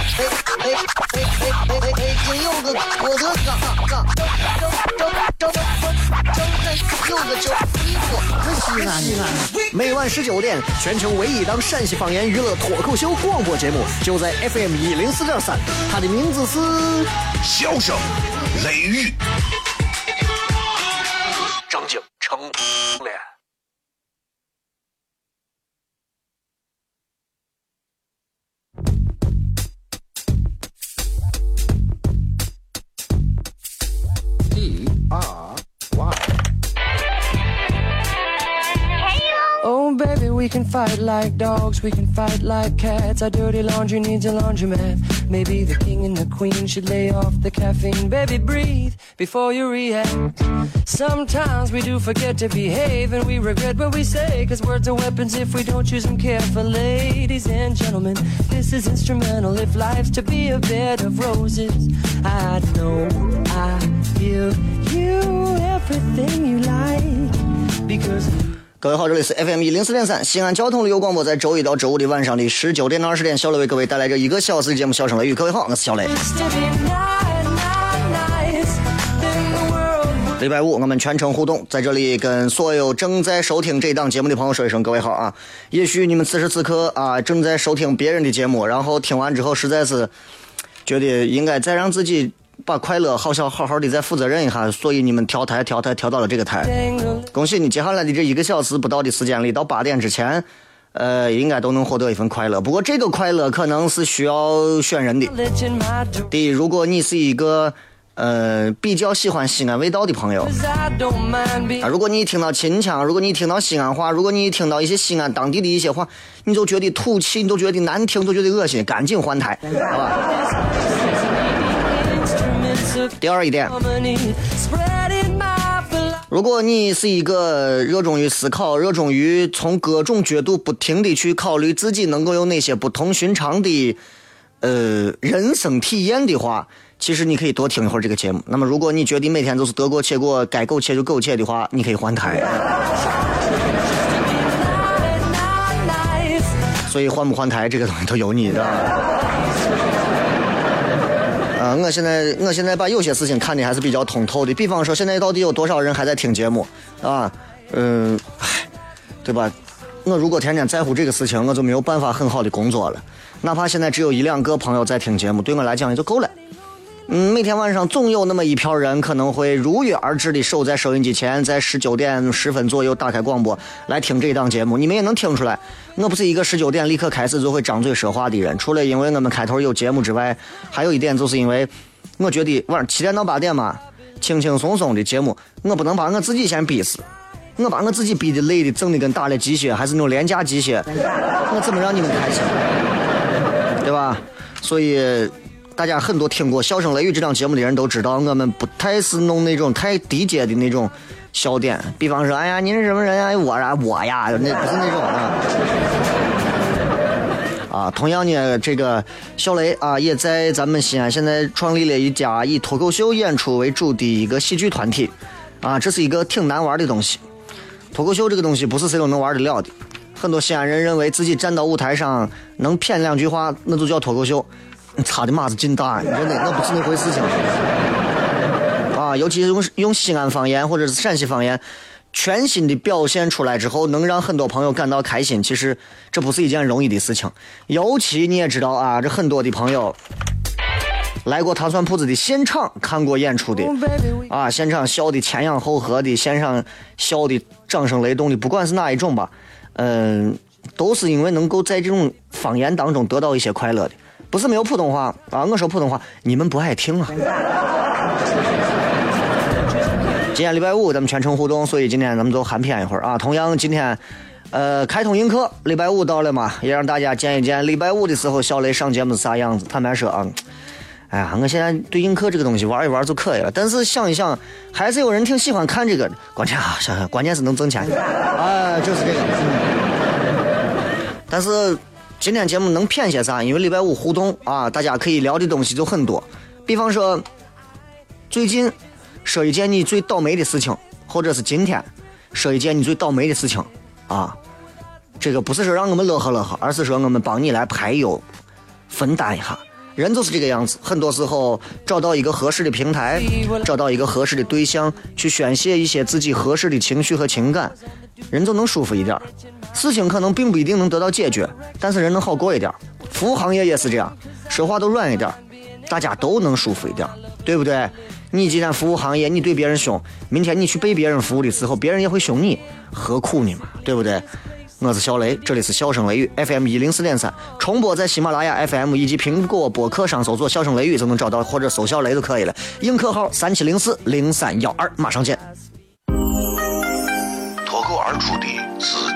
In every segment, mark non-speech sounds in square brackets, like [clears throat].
哎哎哎哎哎！金柚子，我的嘎嘎，张张张张张张柚子叫衣服，可西安西安。每晚十九点，全球唯一档陕西方言娱乐脱口秀广播节目，就在 FM 一零四点三，它的名字是《笑声雷雨》，张景成 like dogs, we can fight like cats. Our dirty laundry needs a laundromat. Maybe the king and the queen should lay off the caffeine. Baby, breathe before you react. Sometimes we do forget to behave and we regret what we say. Cause words are weapons if we don't use them carefully. Ladies and gentlemen, this is instrumental. If life's to be a bed of roses, I know I give you everything you like. Because 各位好，这里是 FM 一零四点三西安交通旅游广播，在周一到周五的晚上的十九点到二十点，小雷为各位带来这一个小时的节目《笑声雷雨》。各位好，我是小雷。礼拜五我们全程互动，在这里跟所有正在收听这档节目的朋友说一声各位好啊！也许你们此时此刻啊正在收听别人的节目，然后听完之后实在是觉得应该再让自己。把快乐好像好好的再负责任一下，所以你们调台调台调到了这个台，恭喜你！接下来的这一个小时不到的时间里，到八点之前，呃，应该都能获得一份快乐。不过这个快乐可能是需要选人的。第一，如果你是一个呃比较喜欢西安味道的朋友，啊，如果你听到秦腔，如果你听到西安话，如果你听到一些西安当地的一些话，你就觉得土气，你都觉得难听，都觉得恶心，赶紧换台，好吧？第二一点，如果你是一个热衷于思考、热衷于从各种角度不停的去考虑自己能够有哪些不同寻常的呃人生体验的话，其实你可以多听一会儿这个节目。那么，如果你觉得每天都是得过且过、该苟且就苟且的话，你可以换台。所以换不换台这个东西都由你的。啊，我现在我现在把有些事情看的还是比较通透的。比方说，现在到底有多少人还在听节目？啊，嗯，唉，对吧？我如果天天在乎这个事情，我就没有办法很好的工作了。哪怕现在只有一两个朋友在听节目，对我来讲也就够了。嗯，每天晚上总有那么一票人可能会如约而至的守在收音机前，在十九点十分左右打开广播来听这档节目。你们也能听出来，我不是一个十九点立刻开始就会张嘴说话的人。除了因为我们开头有节目之外，还有一点就是因为我觉得晚上七点到八点嘛，轻轻松松的节目，我不能把我自己先逼死。我把我自己逼的累的，整的跟打了鸡血，还是那种廉价鸡血，我怎么让你们开心？对吧？所以。大家很多听过《笑声雷雨》这档节目的人都知道，我们不太是弄那种太低阶的那种笑点。比方说，哎呀，你是什么人呀？我呀，我呀，那不是那种啊。啊，同样呢，这个小雷啊，也在咱们西安现在创立了一家以脱口秀演出为主的一个喜剧团体。啊，这是一个挺难玩的东西。脱口秀这个东西不是谁都能玩得了的。很多西安人认为自己站到舞台上能谝两句话，那就叫脱口秀。差的码子劲大，真的，那不是那回事情。啊，尤其是用用西安方言或者是陕西方言，全新的表现出来之后，能让很多朋友感到开心。其实这不是一件容易的事情。尤其你也知道啊，这很多的朋友来过糖蒜铺子的现场看过演出的，啊，现场笑的前仰后合的，现场笑的掌声雷动的，不管是哪一种吧，嗯，都是因为能够在这种方言当中得到一些快乐的。不是没有普通话啊！我说普通话，你们不爱听啊。[laughs] 今天礼拜五，咱们全程互动，所以今天咱们就含片一会儿啊。同样，今天呃开通映客，礼拜五到了嘛，也让大家见一见礼拜五的时候小雷上节目是啥样子。坦白说啊，哎呀，我现在对映客这个东西玩一玩就可以了。但是想一想，还是有人挺喜欢看这个的。关键啊，想想关键是能挣钱。哎，[laughs] 就是这个。但是今天节目能骗些啥？因为礼拜五互动啊，大家可以聊的东西就很多。比方说，最近说一件你最倒霉的事情，或者是今天说一件你最倒霉的事情啊。这个不是说让我们乐呵乐呵，而是说我们帮你来排忧，分担一下。人就是这个样子，很多时候找到一个合适的平台，找到一个合适的对象，去宣泄一些自己合适的情绪和情感，人就能舒服一点。事情可能并不一定能得到解决，但是人能好过一点。服务行业也是这样，说话都软一点，大家都能舒服一点，对不对？你既然服务行业，你对别人凶，明天你去被别人服务的时候，别人也会凶你，何苦呢嘛？对不对？我是小雷，这里是笑声雷雨 FM 一零四点三，重播在喜马拉雅 FM 以及苹果播客上搜索“笑声雷雨”就能找到，或者搜小雷就可以了。映客号三七零四零三幺二，马上见。脱口而出的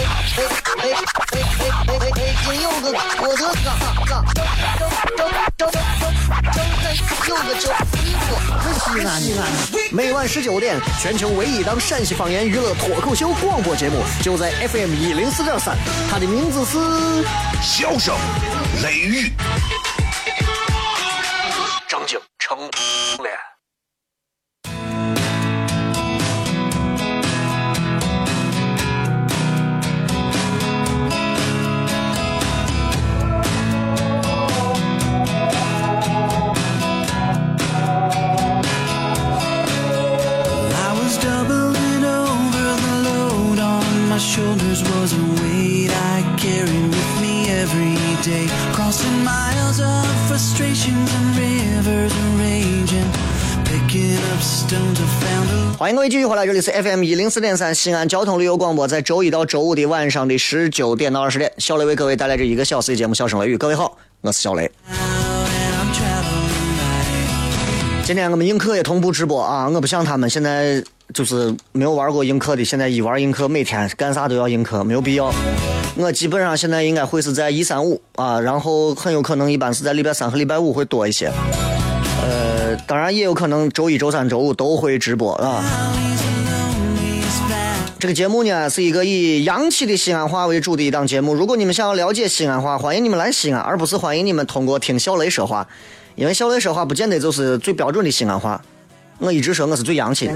哎哎哎哎！今有个我的哥哥，周周周周周有个叫衣服，西安西安。每晚十九点，全球唯一档陕西方言娱乐脱口秀广播节目，就在 FM 一零四点三，它的名字是《笑声雷雨》。张景成脸。欢迎各位继续回来，这里是 FM 一零四点三西安交通旅游广播，在周一到周五的晚上的十九点到二十点，小雷为各位带来这一个小时的节目《笑声雷雨》。各位好，我是小雷。今天我们映客也同步直播啊！我不像他们现在就是没有玩过映客的，现在一玩映客，每天干啥都要映客，没有必要。我基本上现在应该会是在一三五啊，然后很有可能一般是在礼拜三和礼拜五会多一些。呃，当然也有可能周一、周三、周五都会直播啊。这个节目呢是一个以洋气的西安话为主的一档节目。如果你们想要了解西安话，欢迎你们来西安，而不是欢迎你们通过听小雷说话。因为小雷说话不见得就是最标准的西安话，我一直说我是最洋气的，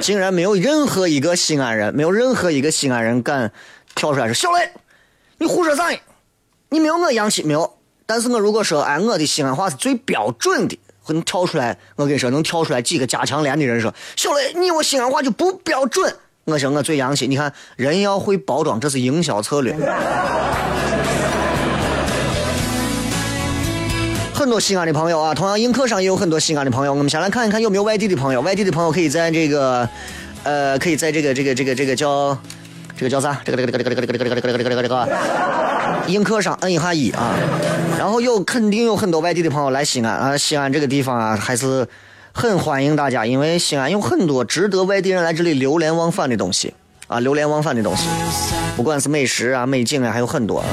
竟然没有任何一个西安人，没有任何一个西安人敢跳出来说小雷，你胡说啥呢？你没有我洋气没有？但是我如果说哎，我的西安话是最标准的，会能跳出来，我跟你说能跳出来几个加强连的人说小雷，你我西安话就不标准。我说我最洋气，你看人要会包装，这是营销策略。很多西安的朋友啊，同样映客上也有很多西安的朋友。我们先来看一看有没有外地的朋友。外地的朋友可以在这个，呃，可以在这个这个这个这个叫这个叫啥？这个这个这个这个这个这个这个这个这个这个这个映客上摁一下一啊。然后有肯定有很多外地的朋友来西安啊，西安这个地方啊还是很欢迎大家，因为西安有很多值得外地人来这里流连忘返的东西。啊，流连忘返的东西，不管是美食啊、美景啊，还有很多啊。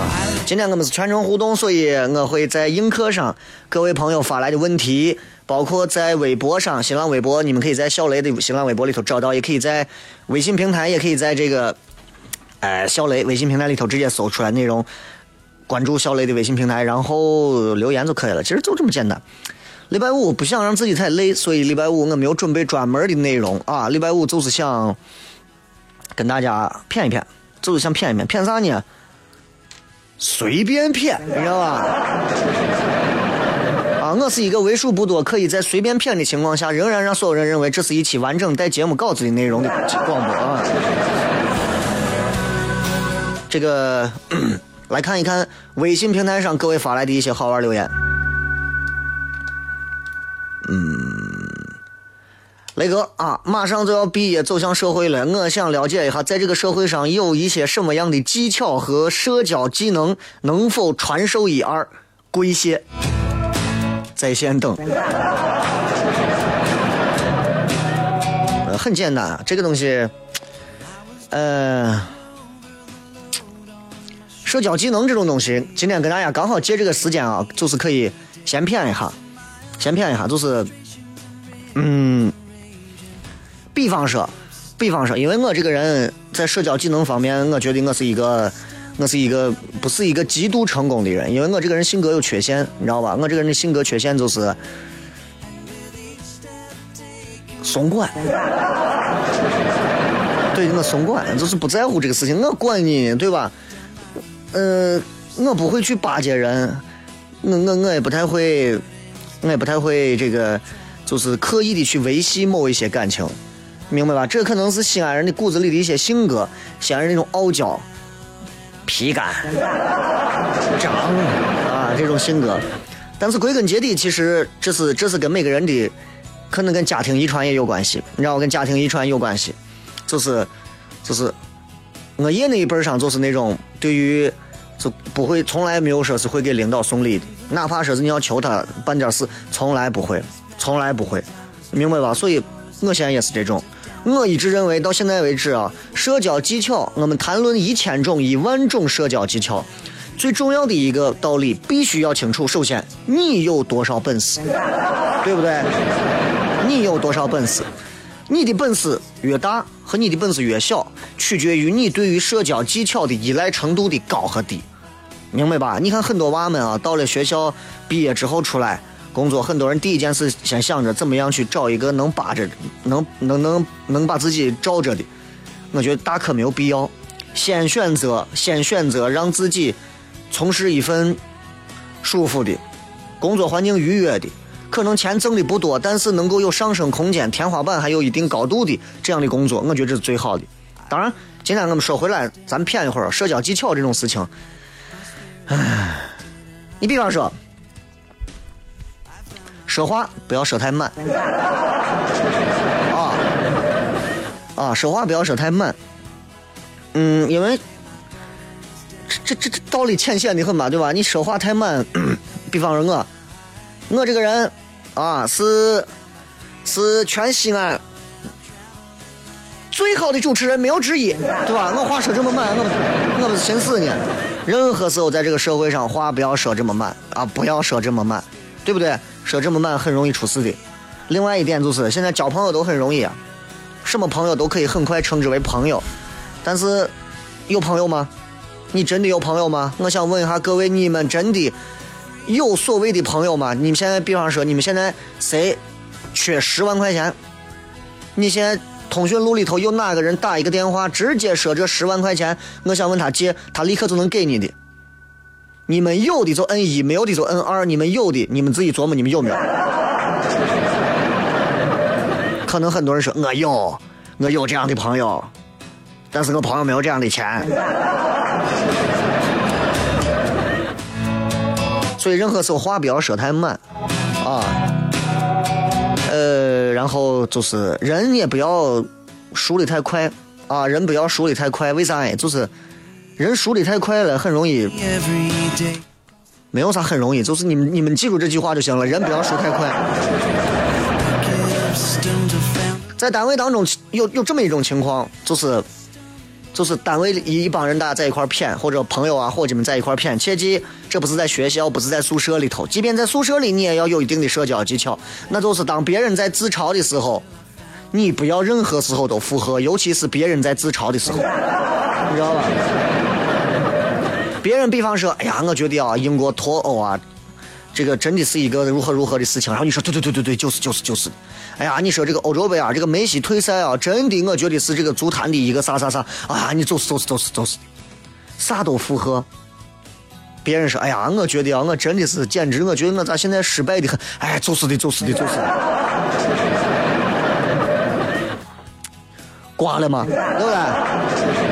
今天我们是全程互动，所以我会在映客上各位朋友发来的问题，包括在微博上、新浪微博，你们可以在小雷的新浪微博里头找到，也可以在微信平台，也可以在这个，呃，小雷微信平台里头直接搜出来内容，关注小雷的微信平台，然后留言就可以了。其实就这么简单。礼拜五不想让自己太累，所以礼拜五我没有准备专门的内容啊。礼拜五就是想。跟大家骗一骗，就是想骗一骗，骗啥呢？随便骗，你知道吧？啊，我是一个为数不多可以在随便骗的情况下，仍然让所有人认为这是一期完整带节目稿子的内容的广播啊。这个 [clears throat] 来看一看微信平台上各位发来的一些好玩留言。嗯，雷哥啊，马上就要毕业走向社会了，我想了解一下，在这个社会上有一些什么样的技巧和社交技能，能否传授一二？跪谢，在线等。呃，很简单，这个东西，呃，社交技能这种东西，今天跟大家刚好借这个时间啊，就是可以先谝一下，先谝一下，就是，嗯。比方说，比方说，因为我这个人在社交技能方面，我觉得我是一个，我是一个不是一个极度成功的人，因为我这个人性格有缺陷，你知道吧？我这个人的性格缺陷就是怂管，[laughs] 对，我怂管，就是不在乎这个事情，我管你，对吧？嗯，我不会去巴结人，我我我也不太会，我也不太会这个，就是刻意的去维系某一些感情。明白吧？这可能是西安人的骨子里的一些性格，西安人那种傲娇、皮干、张 [laughs] 啊这种性格。但是归根结底，其实这是这是跟每个人的，可能跟家庭遗传也有关系。你知道，跟家庭遗传有关系，就是就是我爷那一辈上就是那种对于就不会从来没有说是会给领导送礼的，哪怕说是你要求他办点事，从来不会，从来不会，明白吧？所以我现在也是这种。我一直认为，到现在为止啊，社交技巧，我们谈论一千种、一万种社交技巧，最重要的一个道理必须要清楚。首先，你有多少本事，对不对？你有多少本事？你的本事越大和你的本事越小，取决于你对于社交技巧的依赖程度的高和低，明白吧？你看很多娃们啊，到了学校毕业之后出来。工作很多人第一件事先想着怎么样去找一个能扒着、能能能能把自己罩着的，我觉得大可没有必要。先选择，先选择让自己从事一份舒服的工作环境、愉悦的，可能钱挣的不多，但是能够有上升空间、天花板还有一定高度的这样的工作，我觉得这是最好的。当然，今天我们说回来，咱谝一会儿社交技巧这种事情。唉，你比方说。说话不要说太满，啊啊，说话不要说太满。嗯，因为这这这道理浅显的很嘛，对吧？你说话太满，比方说我，我这个人啊是是全西安最好的主持人，没有之一，对吧？我话说这么满，我我不是寻死呢。任何时候在这个社会上，话不要说这么满啊，不要说这么满，对不对？说这么满很容易出事的。另外一点就是，现在交朋友都很容易啊，什么朋友都可以很快称之为朋友。但是，有朋友吗？你真的有朋友吗？我想问一下各位，你们真的有所谓的朋友吗？你们现在，比方说，你们现在谁缺十万块钱？你现在通讯录里头有哪个人打一个电话，直接说这十万块钱，我想问他借，他立刻就能给你的。你们有的就摁一，没有的就摁二。你们有的，你们自己琢磨，你们有没有？可能很多人说我有，我有这样的朋友，但是我朋友没有这样的钱。所以任何时候话不要说太满啊。呃，然后就是人也不要熟的太快啊，人不要熟的太快，为啥？就是。人熟的太快了，很容易，没有啥很容易，就是你们你们记住这句话就行了。人不要熟太快。在单位当中有有这么一种情况，就是就是单位一一帮人大家在一块谝，或者朋友啊伙计们在一块谝。切记，这不是在学校，不是在宿舍里头。即便在宿舍里，你也要有一定的社交技巧。那就是当别人在自嘲的时候，你不要任何时候都附和，尤其是别人在自嘲的时候，你知道吧？别人比方说，哎呀，我觉得啊，英国脱欧啊，这个真的是一个如何如何的事情。然后你说，对对对对对，就是就是就是。哎呀，你说这个欧洲杯啊，这个梅西退赛啊，真的，我觉得是这个足坛的一个啥啥啥。哎呀，你就是就是就是就是，啥都附和。别人说，哎呀，我觉得啊，我真的是简直，我觉得我咋现在失败的很。哎，就是的，就是的，就是的。挂了吗？对不对？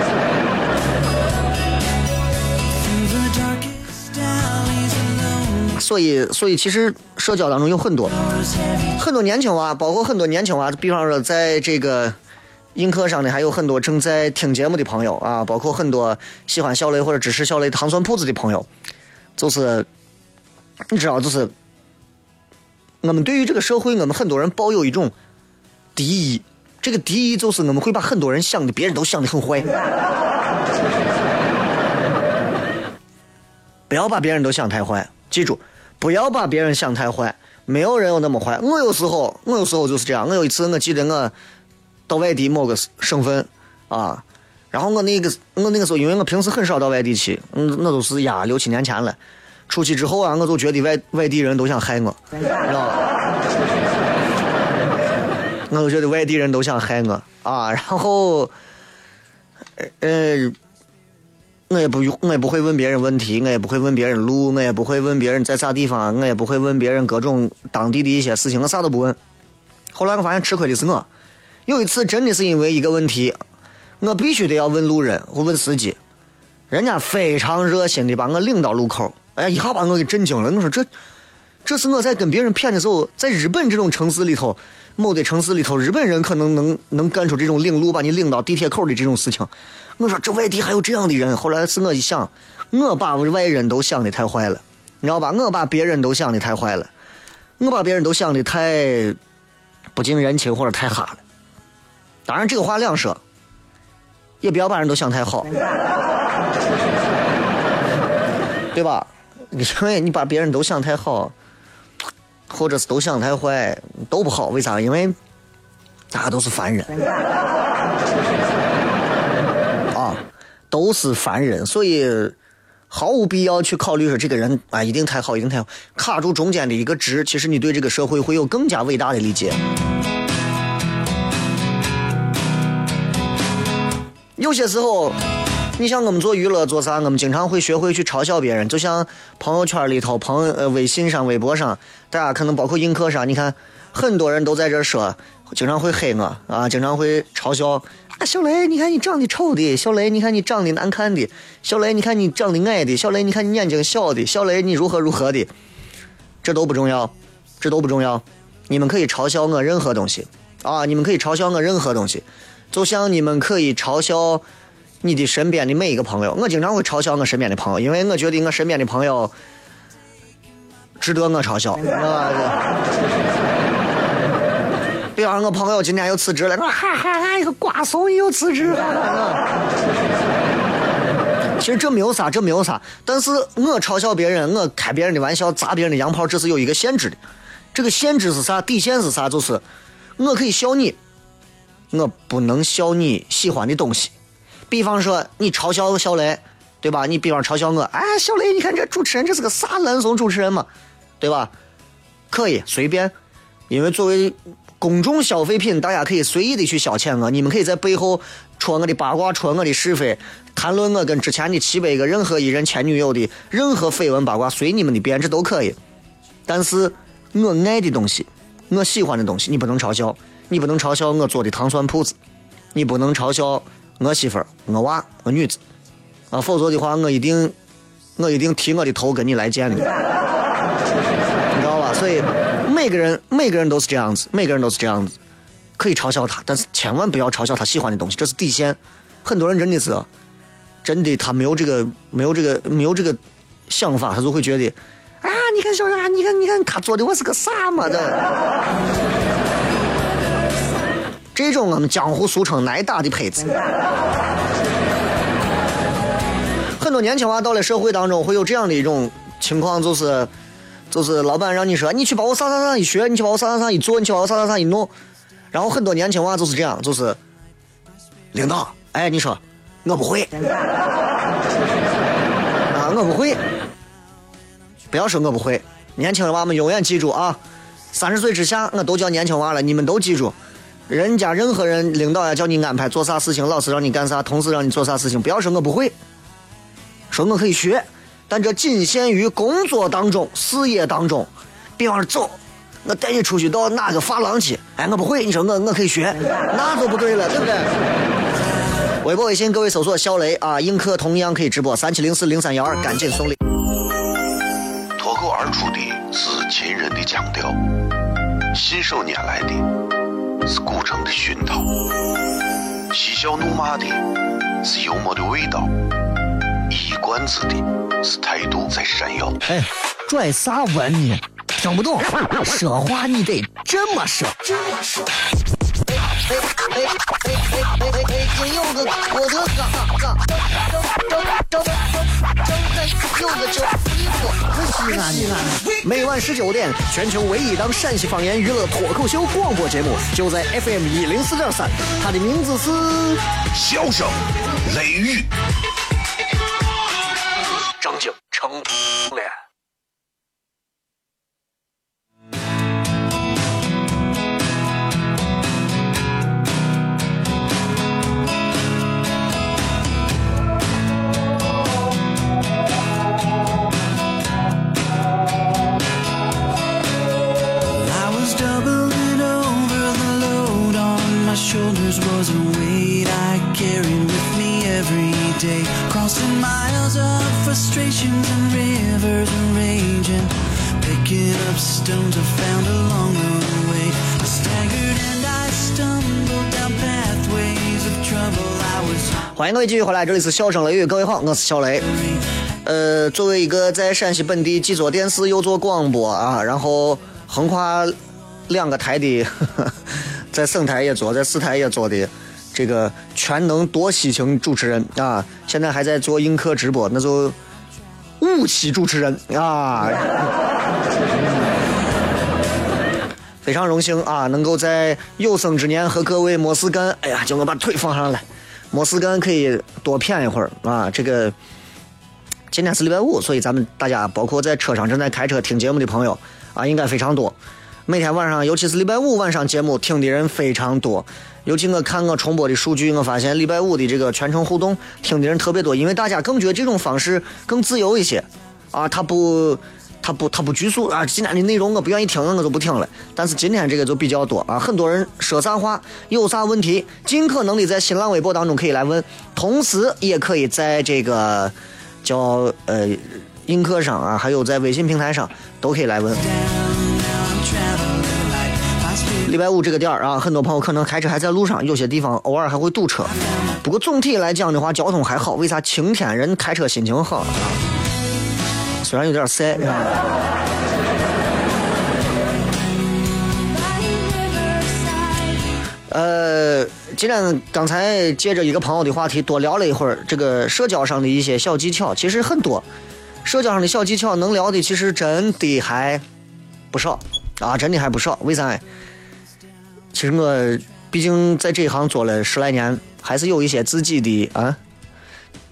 所以所以其实社交当中有很多很多年轻娃，包括很多年轻娃，比方说在这个映客上的还有很多正在听节目的朋友啊，包括很多喜欢小雷或者支持小雷糖蒜铺子的朋友，就是你知道，就是我们对于这个社会，我们很多人抱有一种敌意，这个敌意就是我们会把很多人想的别人都想的很坏。[laughs] 不要把别人都想太坏，记住，不要把别人想太坏。没有人有那么坏。我有时候，我有时候就是这样。我有一次，我记得我到外地某个省份啊，然后我那个我那个时候，因为我平时很少到外地去，嗯，那都是呀六七年前了。出去之后啊，我就觉得外外地人都想害我，知道吧？[laughs] 我就觉得外地人都想害我啊，然后，呃。我也不用，我也不会问别人问题，我也不会问别人路，我也不会问别人在啥地方，我也不会问别人各种当地的一些事情，我啥都不问。后来我发现吃亏的是我，有一次真的是因为一个问题，我必须得要问路人，或问司机，人家非常热心的把我领到路口，哎，一下把我给震惊了。我说这，这是我在跟别人骗的时候，在日本这种城市里头，某的城市里头，日本人可能能能干出这种领路把你领到地铁口的这种事情。我说这外地还有这样的人，后来是我一想，我把外人都想的太坏了，你知道吧？我把别人都想的太坏了，我把别人都想的太不近人情或者太哈了。当然这个话两说，也不要把人都想太好，[laughs] 对吧？[laughs] 你说你把别人都想太好，或者是都想太坏，都不好。为啥？因为大家都是凡人。都是凡人，所以毫无必要去考虑说这个人啊一定太好，一定太好。卡住中间的一个值，其实你对这个社会会有更加伟大的理解。有些时候，你像我们做娱乐做啥，我们经常会学会去嘲笑别人。就像朋友圈里头、朋友呃微信上、微博上，大家可能包括映客上，你看很多人都在这说，经常会黑我啊，经常会嘲笑。啊，小雷，你看你长得丑的；小雷，你看你长得难看的；小雷，你看你长得矮的；小雷，你看你眼睛小的；小雷，你如何如何的，这都不重要，这都不重要。你们可以嘲笑我任何东西啊，你们可以嘲笑我任何东西，就像你们可以嘲笑你的身边的每一个朋友。我经常会嘲笑我身边的朋友，因为我觉得我身边的朋友值得我嘲笑。比方我朋友今天又辞职了，我哈哈，俺一个瓜怂又辞职了。其实这没有啥，这没有啥。但是我嘲笑别人，我开别人的玩笑，砸别人的洋炮，这是有一个限制的。这个限制是啥？底线是啥？就是我可以笑你，我不能笑你喜欢的东西。比方说你嘲笑小雷，对吧？你比方嘲笑我，哎，小雷，你看这主持人这是个啥烂怂主持人嘛，对吧？可以随便，因为作为。[laughs] 公众消费品，大家可以随意的去消遣我。你们可以在背后戳我的八卦，戳我的是非，谈论我跟之前的七百个任何一任前女友的任何绯闻八卦，随你们的便，这都可以。但是我爱的东西，我喜欢的东西，你不能嘲笑，你不能嘲笑我做的糖蒜铺子，你不能嘲笑我媳妇儿、我娃、我女子啊，否则的话，我一定，我一定提我的头跟你来见你，你知道吧？所以。每个人，每个人都是这样子，每个人都是这样子，可以嘲笑他，但是千万不要嘲笑他喜欢的东西，这是底线。很多人真的是，真的他没有这个，没有这个，没有这个想法，他就会觉得，啊，你看小杨，你看，你看他做的我是个啥嘛的。这种我们江湖俗称挨打的胚子。很多年轻娃到了社会当中，会有这样的一种情况，就是。就是老板让你说，你去把我啥啥啥一学，你去把我啥啥啥一做，你去把我啥啥啥一弄，然后很多年轻娃就是这样，就是领导，哎，你说我不会。啊，我不会，不要说我不会，年轻的娃们永远记住啊，三十岁之下我都叫年轻娃了，你们都记住，人家任何人领导呀叫你安排做啥事情，老师让你干啥，同事让你做啥事情，不要说我不会，说我可以学。但这仅限于工作当中、事业当中。比方说，走，我带你出去到哪个发廊去？哎，我不会，你说我我可以学，那就不对了，对不对？微博、微信，各位搜索“小雷”啊，映客同样可以直播三七零四零三幺二，赶紧送礼。脱口而出的是秦人的腔调，信手拈来的是古城的熏陶，嬉笑怒骂的是幽默的味道，一冠子的是态度在闪耀。哎，拽啥文呢？听不懂，说话你得这么说。哎哎哎哎哎哎哎！金柚子，我的嘎嘎，张张张张张柚子叫衣服，西安西安。每晚十九点，全球唯一档陕西方言娱乐脱口秀广播节目，就在 FM 一零四点三，它的名字是《笑声雷雨》。欢迎各位继续回来，这里是笑声雷雨，各位好，我是小雷。呃，作为一个在陕西本地既做电视又做广播啊，然后横跨两个台的，[laughs] 在省台也做，在市台也做的这个全能多西型主持人啊，现在还在做映客直播，那就五期主持人啊。[laughs] 非常荣幸啊，能够在有生之年和各位没事干，哎呀，叫我把腿放上来，没事干可以多谝一会儿啊。这个今天是礼拜五，所以咱们大家包括在车上正在开车听节目的朋友啊，应该非常多。每天晚上，尤其是礼拜五晚上节目听的人非常多。尤其我看我重播的数据，我发现礼拜五的这个全程互动听的人特别多，因为大家更觉得这种方式更自由一些啊，他不。他不，他不拘束啊！今天的内容我不愿意听，我就不听了。但是今天这个就比较多啊，很多人说啥话，有啥问题，尽可能的在新浪微博当中可以来问，同时也可以在这个叫呃映客上啊，还有在微信平台上都可以来问。礼拜五这个点儿啊，很多朋友可能开车还在路上，有些地方偶尔还会堵车。不过总体来讲的话，交通还好。为啥晴天人开车心情好？虽然有点晒，啊呃，今天刚才借着一个朋友的话题多聊了一会儿这个社交上的一些小技巧，其实很多。社交上的小技巧能聊的其实真的还不少啊，真的还不少。为啥？其实我毕竟在这一行做了十来年，还是有一些自己的啊，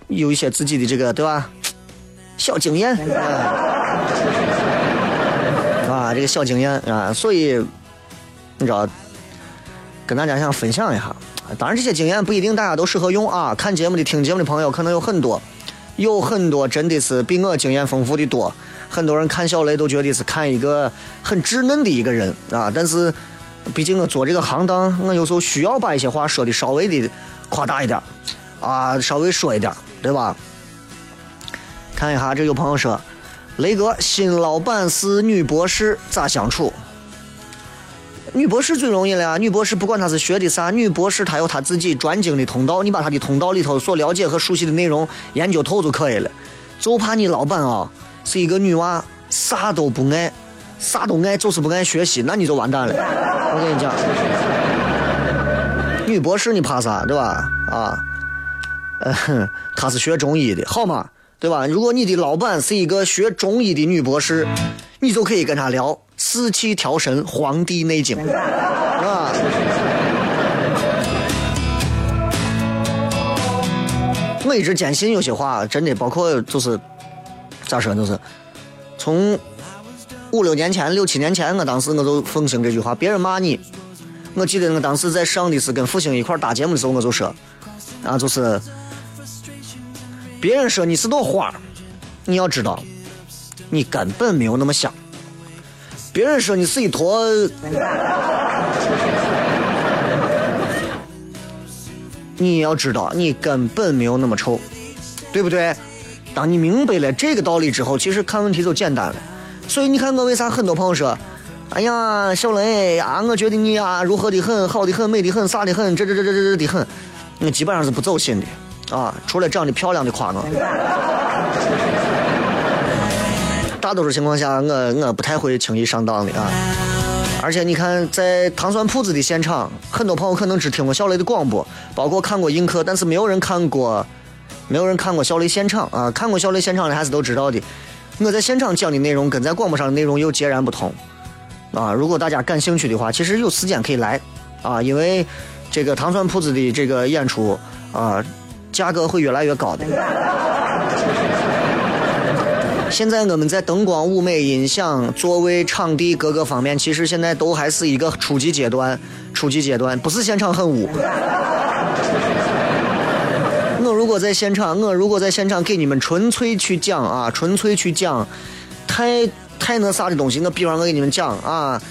有一些自己的这个对吧？小经验啊，[laughs] 啊，这个小经验啊，所以你知道，跟大家想分享一下。当然，这些经验不一定大家都适合用啊。看节目的、听节目的朋友可能有很多，有很多真的是比我经验丰富的多。很多人看小雷都觉得是看一个很稚嫩的一个人啊，但是毕竟我做这个行当，我有时候需要把一些话说的稍微的夸大一点啊，稍微说一点，对吧？看一下，这有朋友说，雷哥，新老板是女博士，咋相处？女博士最容易了呀，女博士不管她是学的啥，女博士她有她自己专精的通道，你把她的通道里头所了解和熟悉的内容研究透就可以了。就怕你老板啊是一个女娃，啥都不爱，啥都爱，就是不爱学习，那你就完蛋了。我跟你讲，女博士你怕啥，对吧？啊，呃，哼她是学中医的，好吗？对吧？如果你的老板是一个学中医的女博士，你就可以跟她聊四气调神、《黄帝内经》，[laughs] 啊。我一直坚信有些话真的，包括就是咋说，就是从五六年前、六七年前，我当时我就奉行这句话：别人骂你，我记得我当时在上的是跟复兴一块儿打节目的时候，我就说，啊，就是别人说你是朵花，你要知道，你根本没有那么香。别人说你是一坨，你要知道，你根本没有那么臭，对不对？当你明白了这个道理之后，其实看问题就简单了。所以你看我为啥很多朋友说，哎呀，小雷呀，我觉得你呀如何的很，好的很，美的很，啥的很，这这这这这这的很，我基本上是不走心的啊，除了长得漂亮的夸我。大多数情况下，我我不太会轻易上当的啊。而且你看，在糖酸铺子的现场，很多朋友可能只听过小雷的广播，包括看过映客，但是没有人看过，没有人看过小雷现场啊。看过小雷现场的还是都知道的。我在现场讲的内容跟在广播上的内容又截然不同啊。如果大家感兴趣的话，其实有时间可以来啊，因为这个糖酸铺子的这个演出啊，价格会越来越高的。现在我们在灯光、舞美、音响、座位、场地各个方面，其实现在都还是一个初级阶段。初级阶段不是现场很污。我如果在现场，我如果在现场给你们纯粹去讲啊，纯粹去讲，太太那啥的东西。我比方我给你们讲啊，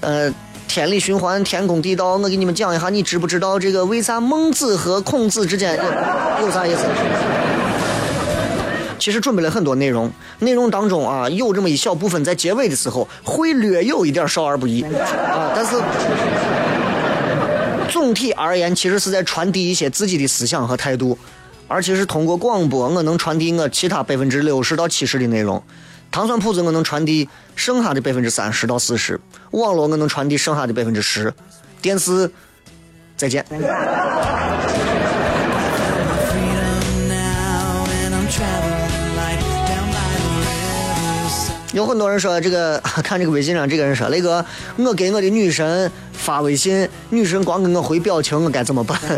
呃，天理循环，天公地道，我给你们讲一下，你知不知道这个为啥孟子和孔子之间有啥意思？其实准备了很多内容，内容当中啊，有这么一小部分在结尾的时候会略有一点少儿不宜啊，但是总体而言，其实是在传递一些自己的思想和态度，而且是通过广播，我能传递我其他百分之六十到七十的内容，糖酸铺子我能传递剩下的百分之三十到四十，网络我能传递剩下的百分之十，电视再见。有很多人说这个，[laughs] 看这个微信上这个人说，雷哥，我给我的女神发微信，女神光给我回表情，我该怎么办？[laughs]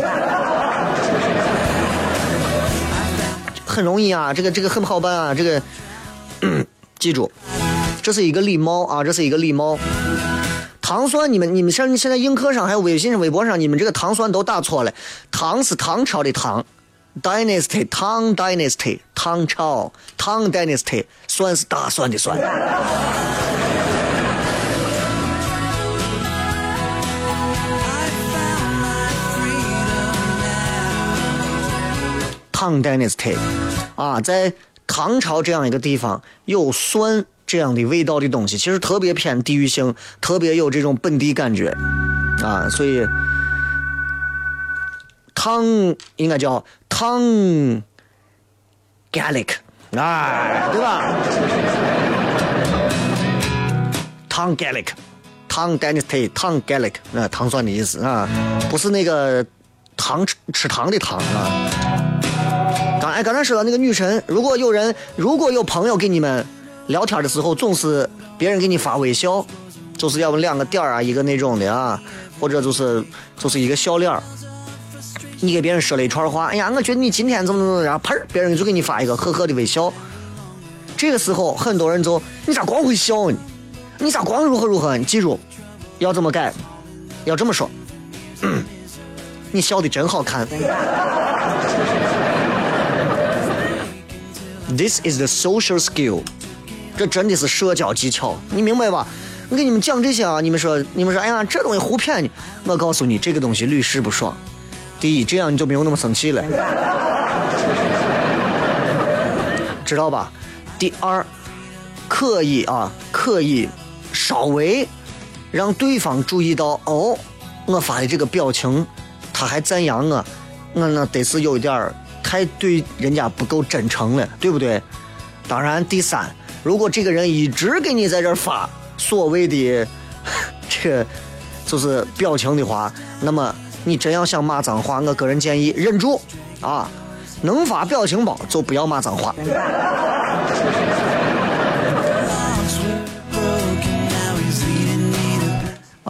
很容易啊，这个这个很不好办啊，这个记住，这是一个礼貌啊，这是一个礼貌。糖酸，你们你们像现在映客上还有微信、微博上，你们这个糖酸都打错了，唐是唐朝的唐，dynasty 唐 dynasty 唐朝唐 dynasty 酸是大蒜的酸。Tang Dynasty，啊，在唐朝这样一个地方有蒜这样的味道的东西，其实特别偏地域性，特别有这种本地感觉，啊，所以汤应该叫汤 Gallic，啊，对吧？汤 Gallic，汤 Dynasty，汤 Gallic，啊，糖蒜的意思啊，不是那个糖吃吃糖的糖啊。刚哎，刚才说到那个女神，如果有人，如果有朋友给你们聊天的时候，总是别人给你发微笑，就是要不两个点啊，一个那种的啊，或者就是就是一个笑脸你给别人说了一串话，哎呀，我觉得你今天怎么怎么，然后砰，别人就给你发一个呵呵的微笑。这个时候，很多人就你咋光会笑呢？你咋光如何如何？你记住，要这么改，要这么说。[clears throat] 你笑的真好看。This is the social skill，这真的是社交技巧，你明白吧？我给你们讲这些啊，你们说，你们说，哎呀，这东西胡骗你。我告诉你，这个东西屡试不爽。第一，这样你就没有那么生气了，知道吧？第二，可以啊，可以稍微让对方注意到，哦，我发的这个表情，他还赞扬我，我那得是有一点儿太对人家不够真诚了，对不对？当然，第三，如果这个人一直给你在这发所谓的 [laughs] 这个就是表情的话，那么你真要想骂脏话，我个人建议忍住啊，能发表情包就不要骂脏话。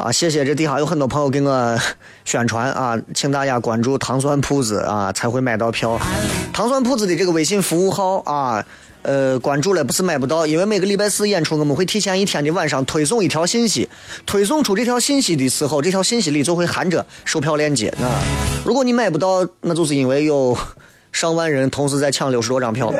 啊，谢谢！这底下有很多朋友给我宣传啊，请大家关注糖酸铺子啊，才会买到票。糖酸铺子的这个微信服务号啊，呃，关注了不是买不到，因为每个礼拜四演出，我们会提前一天的晚上推送一条信息，推送出这条信息的时候，这条信息里就会含着售票链接啊。如果你买不到，那就是因为有上万人同时在抢六十多张票。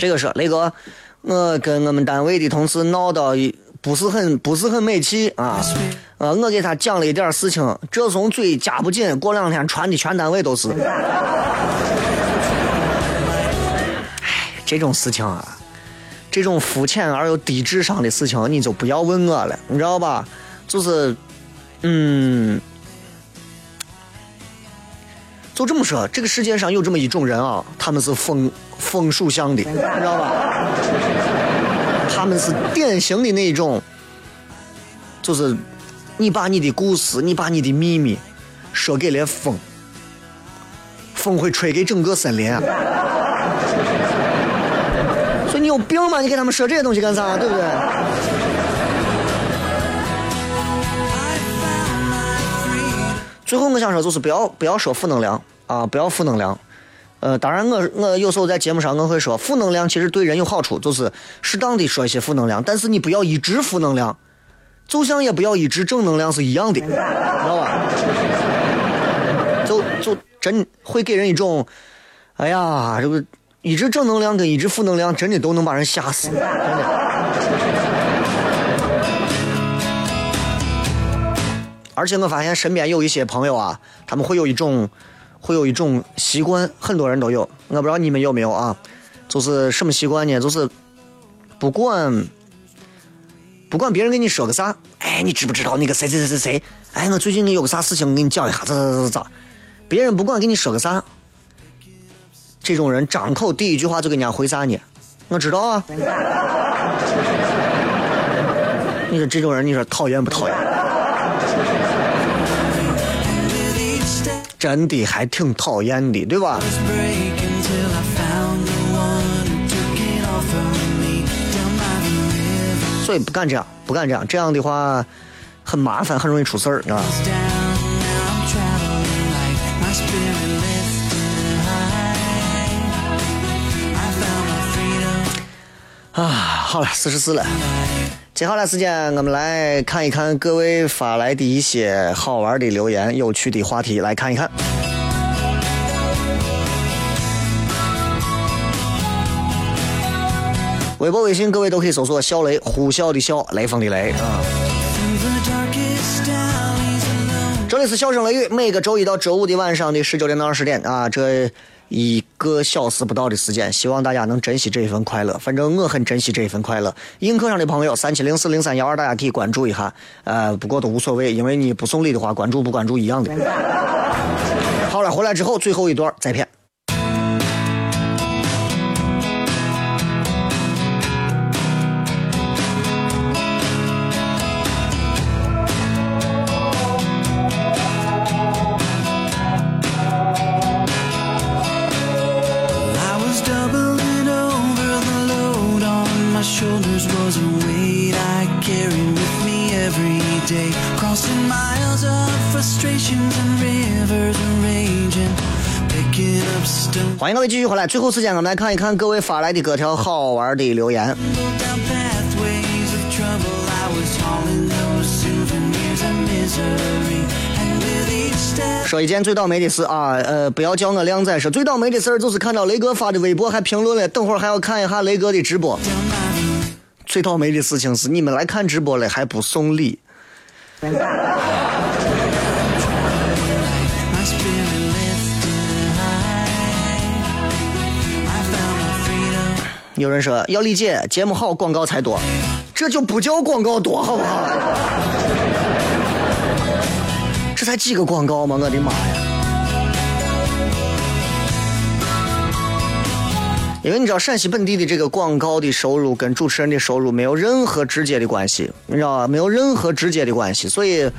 这个是雷哥，我跟我们单位的同事闹到一不是很不是很美气啊。呃，我给他讲了一点事情，这怂嘴夹不紧，过两天传的全单位都是。哎，这种事情啊，这种肤浅而又低智商的事情，你就不要问我了，你知道吧？就是，嗯，就这么说，这个世界上有这么一种人啊，他们是风风属相的，你知道吧？他们是典型的那一种，就是你把你的故事，你把你的秘密说给了风，风会吹给整个森林啊。所以你有病吗？你给他们说这些东西干啥？对不对？最后我想说，就是不要不要说负能量啊，不要负能量。呃，当然我我有时候在节目上我会说，负能量其实对人有好处，就是适当的说一些负能量，但是你不要一直负能量，就像也不要一直正能量是一样的，知道吧？就就真会给人一种，哎呀，这个一直正能量跟一直负能量，真的都能把人吓死，真的。而且我发现身边有一些朋友啊，他们会有一种，会有一种习惯，很多人都有，我不知道你们有没有啊？就是什么习惯呢？就是不管不管别人跟你说个啥，哎，你知不知道那个谁谁谁谁谁？哎，我最近有个啥事情，我给你讲一下，咋咋咋咋？别人不管跟你说个啥，这种人张口第一句话就给人家回啥呢？我知道啊。你说这种人，你说讨厌不讨厌？真的还挺讨厌的，对吧？所以不敢这样，不敢这样，这样的话很麻烦，很容易出事儿，啊。啊，好了，四十四了。接下来时间，我们来看一看各位发来的一些好玩的留言、有趣的话题，来看一看。微博、微信，各位都可以搜索“小雷”，呼啸的啸，雷锋的雷啊。这里是笑声雷雨，每个周一到周五的晚上的十九点到二十点啊，这一个小时不到的时间，希望大家能珍惜这一份快乐。反正我很珍惜这一份快乐。映客上的朋友，三七零四零三幺二，大家可以关注一下。呃，不过都无所谓，因为你不送礼的话，关注不关注一样的。好了，回来之后最后一段再片。欢迎各位继续回来，最后时间我们来看一看各位发来的各条好玩的留言。说一件最倒霉的事啊，呃，不要叫我靓仔说最倒霉的事儿就是看到雷哥发的微博还评论了，等会儿还要看一下雷哥的直播。最倒霉的事情是你们来看直播了还不送礼，有人说要理解节目好广告才多，这就不叫广告多好不好？这才几个广告吗？我的妈呀！因为你知道陕西本地的这个广告的收入跟主持人的收入没有任何直接的关系，你知道吧？没有任何直接的关系，所以，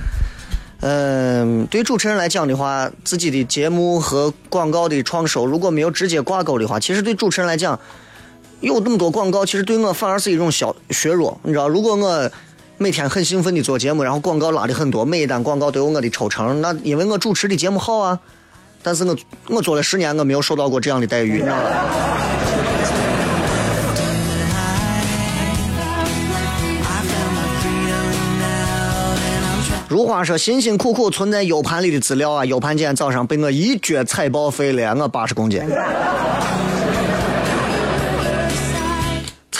嗯、对主持人来讲的话，自己的节目和广告的创收如果没有直接挂钩的话，其实对主持人来讲，有那么多广告，其实对我反而是一种小削弱。你知道，如果我每天很兴奋的做节目，然后广告拉的很多，每一单广告都有我的抽成，那因为我主持的节目好啊。但是我我做了十年，我没有受到过这样的待遇，你知道吧？如花说，辛辛苦苦存在 U 盘里的资料啊，U 盘今天早上被我一脚踩报废了，我八十公斤。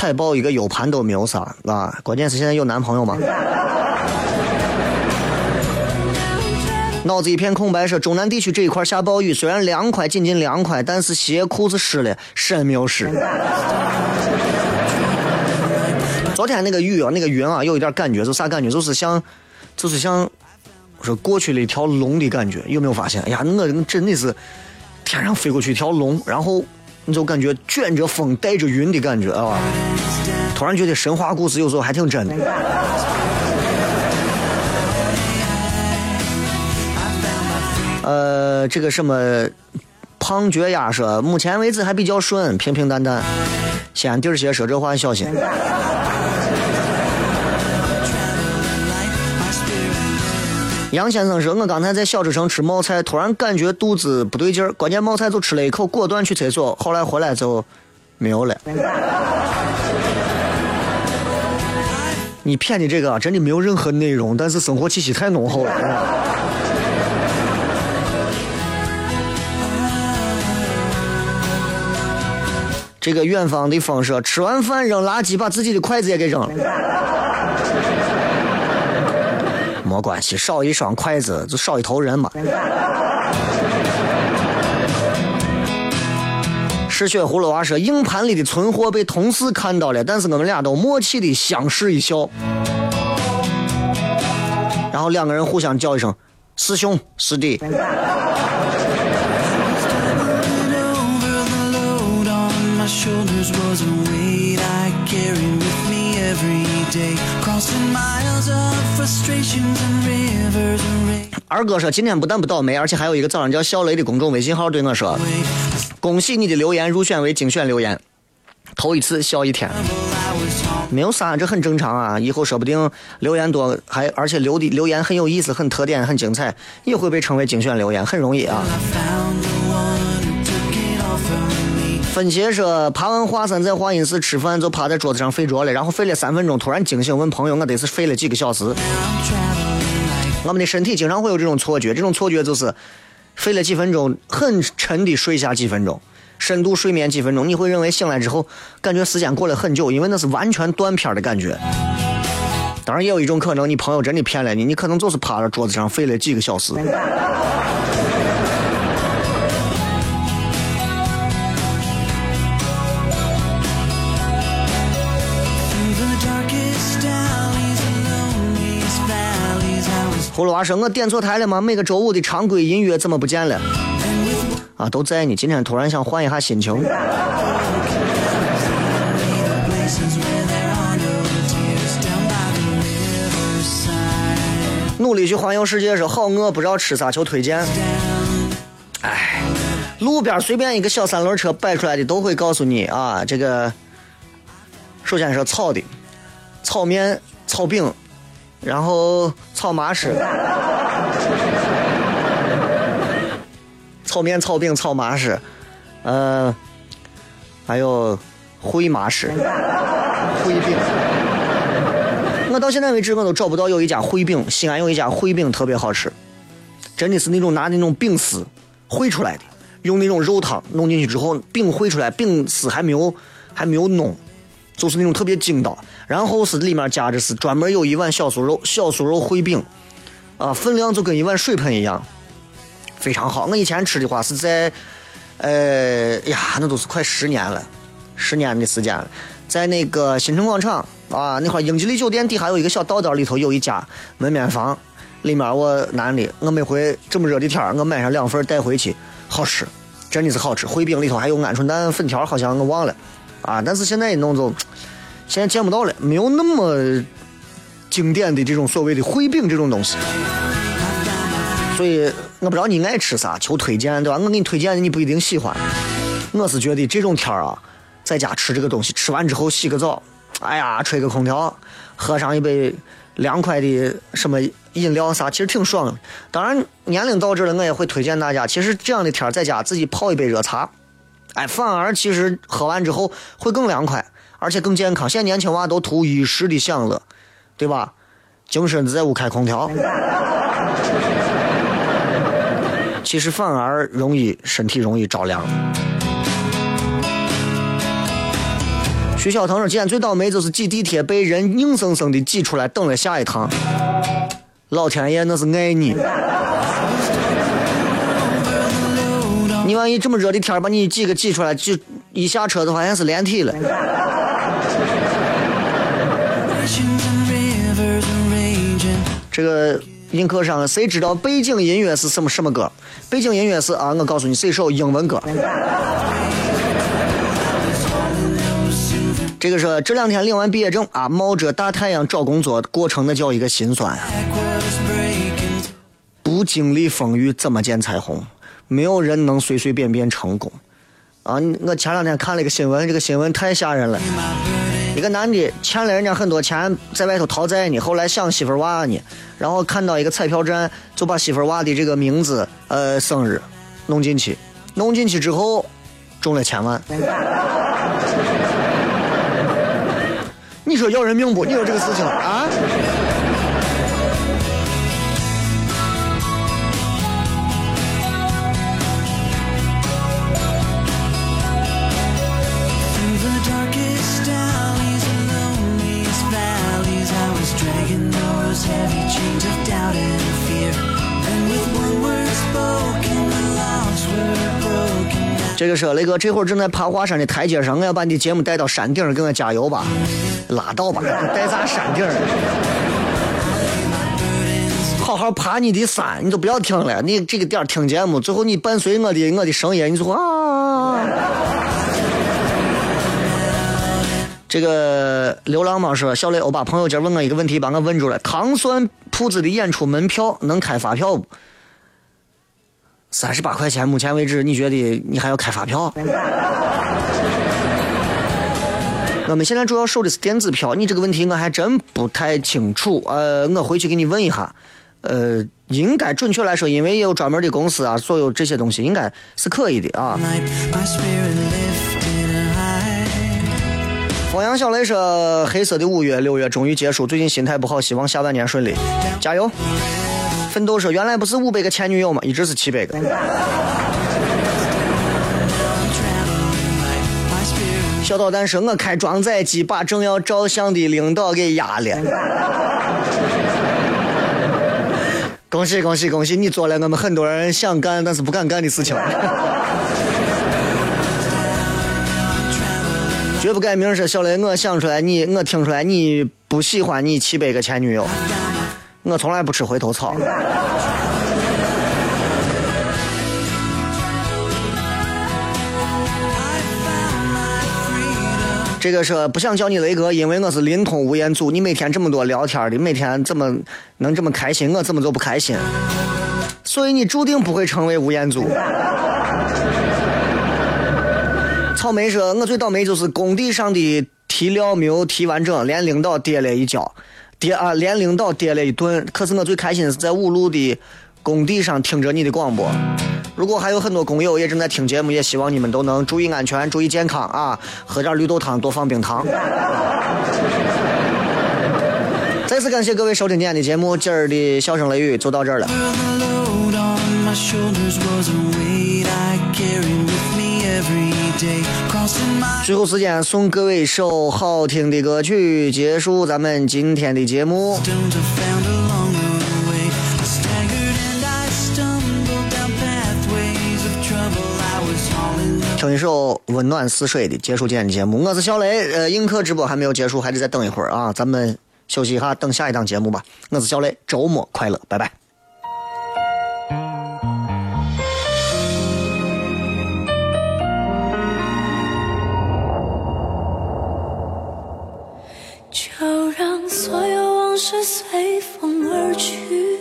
彩爆一个 U 盘都没有啥啊！关键是现在有男朋友吗？脑子一片空白，说中南地区这一块下暴雨，虽然凉快，仅仅凉快，但是鞋裤子湿了，身没有湿。昨天那个雨啊，那个云啊，有一点感觉，就啥感觉？就是像，就是像，说过去了一条龙的感觉，有没有发现？哎呀，我真的是天上飞过去一条龙，然后你就感觉卷着风，带着云的感觉啊！突然觉得神话故事有时候还挺真的。呃，这个什么胖脚丫说，目前为止还比较顺，平平淡淡。先地儿些说这话小心。杨先生说：“我刚才在小吃城吃冒菜，突然感觉肚子不对劲儿，关键冒菜就吃了一口，果断去厕所，后来回来就没有了。”你骗的这个啊，真的没有任何内容，但是生活气息太浓厚了。这个远方的风说：“吃完饭扔垃圾，把自己的筷子也给扔了。”没关系，少一双筷子就少一头人嘛。嗜血葫芦娃说：“硬盘里的存货被同事看到了，但是我们俩都默契的相视一笑，然后两个人互相叫一声师兄师弟。”二哥说：“今天不但不倒霉，而且还有一个早上叫小雷的公众微信号对我说：‘恭喜你的留言入选为精选留言，头一次笑一天。’没有啥，这很正常啊。以后说不定留言多，还而且留的留言很有意思、很特点、很精彩，也会被称为精选留言，很容易啊。”分析说，爬完华山在华阴寺吃饭，就趴在桌子上睡着了，然后睡了三分钟，突然惊醒，问朋友：“我得是睡了几个小时？”我们的身体经常会有这种错觉，这种错觉就是睡了几分钟，很沉的睡下几分钟，深度睡眠几分钟，你会认为醒来之后感觉时间过了很久，因为那是完全断片的感觉。当然，也有一种可能，你朋友真的骗了你，你可能就是趴在桌子上睡了几个小时。葫芦娃说：“我点错台了吗？每个周五的常规音乐怎么不见了？啊，都在呢。今天突然想换一下心情。努力去环游世界，说好饿，不知道吃啥，求推荐。哎，路边随便一个小三轮车摆出来的都会告诉你啊，这个首先是炒的，炒面、炒饼。”然后炒麻食，炒面、炒饼、炒麻食，呃，还有烩麻食、烩饼。我到现在为止我都找不到有一家烩饼，西安有一家烩饼特别好吃，真的是那种拿那种饼丝烩出来的，用那种肉汤弄进去之后，饼烩出来，饼丝还没有还没有弄。就是那种特别筋道，然后是里面夹着是专门有一碗小酥肉，小酥肉烩饼，啊，分量就跟一碗水盆一样，非常好。我以前吃的话是在，呃呀，那都是快十年了，十年的时间了，在那个新城广场啊，那块英吉利酒店底下有一个小道道里头有一家门面房，里面我男的，我每回这么热的天我买上两份带回去，好吃，真的是好吃。烩饼里头还有鹌鹑蛋粉条，好像我忘了。啊！但是现在一弄就，现在见不到了，没有那么经典的这种所谓的烩饼这种东西。所以我不知道你爱吃啥，求推荐对吧？我给你推荐的你不一定喜欢。我是觉得这种天儿啊，在家吃这个东西，吃完之后洗个澡，哎呀，吹个空调，喝上一杯凉快的什么饮料啥，其实挺爽的。当然年龄到这了，我也会推荐大家，其实这样的天儿在家自己泡一杯热茶。哎，反而其实喝完之后会更凉快，而且更健康。现在年轻娃都图一时的享乐，对吧？精神在屋开空调，其实反而容易身体容易着凉。徐小腾说：“今天最倒霉就是挤地铁被人硬生生的挤出来，等了下一趟。老天爷那是爱你。你万一这么热的天把你几个挤出来，就一下车的话，像是连体了。这个映客上，谁知道背景音乐是什么什么歌？背景音乐是啊，我告诉你是一首英文歌。这个是这两天领完毕业证啊，冒着大太阳找工作，过程那叫一个心酸。Backwards breaking. 不经历风雨怎么见彩虹？没有人能随随便便成功。啊，我前两天看了一个新闻，这个新闻太吓人了。一个男的欠了人家很多钱，在外头讨债呢，后来想媳妇儿娃呢，然后看到一个彩票站，就把媳妇儿娃的这个名字、呃生日弄进去，弄进去之后中了千万。[laughs] 你说要人命不？你说这个事情啊？这个是雷哥，这会儿正在爬华山的台阶上，我要把你的节目带到山顶儿，给我加油吧！拉倒吧，带啥山顶儿？好好爬你的山，你都不要听了。你这个点听节目，最后你伴随我的我的声音，你说啊。这个流浪猫说：“小雷，欧巴朋友今儿问我一个问题，把我问住了。糖蒜铺子的演出门票能开发票不？三十八块钱，目前为止，你觉得你还要开发票？[laughs] 我们现在主要收的是电子票，你这个问题我还真不太清楚。呃，我回去给你问一下。呃，应该准确来说，因为也有专门的公司啊，所有这些东西应该是可以的啊。方阳小雷说：“黑色的五月、六月终于结束，最近心态不好，希望下半年顺利，加油！”奋斗说：“原来不是五百个前女友吗？一直是七百个。”小导弹说：“我开装载机把正要照相的领导给压了。”恭喜恭喜恭喜！你做了我们很多人想干但是不敢干的事情。绝不改名说小雷，我想出来你，我听出来你不喜欢你七百个前女友。我从来不吃回头草。这个说不想叫你雷哥，因为我是临潼吴彦祖。你每天这么多聊天的，每天怎么能这么开心？我怎么就不开心？所以你注定不会成为吴彦祖。草莓说：“我最倒霉就是工地上的提料没有提完整，连领导跌了一跤，跌啊，连领导跌了一顿。可是我最开心的是在五路的工地上听着你的广播。如果还有很多工友也正在听节目，也希望你们都能注意安全，注意健康啊，喝点绿豆汤，多放冰糖。再次感谢各位收听今天的节目，今儿的笑声雷雨就到这儿了。最后时间送各位一首好听的歌曲，结束咱们今天的节目。听一首温暖似水的，结束今天的节目。我是小雷，呃，映客直播还没有结束，还得再等一会儿啊，咱们休息一下，等下一档节目吧。我是小雷，周末快乐，拜拜。是随风而去，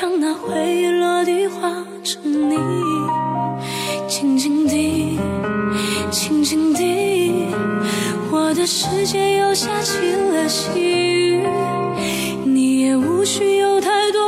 让那回忆落地化成泥，静静地，静静地，我的世界又下起了细雨，你也无需有太多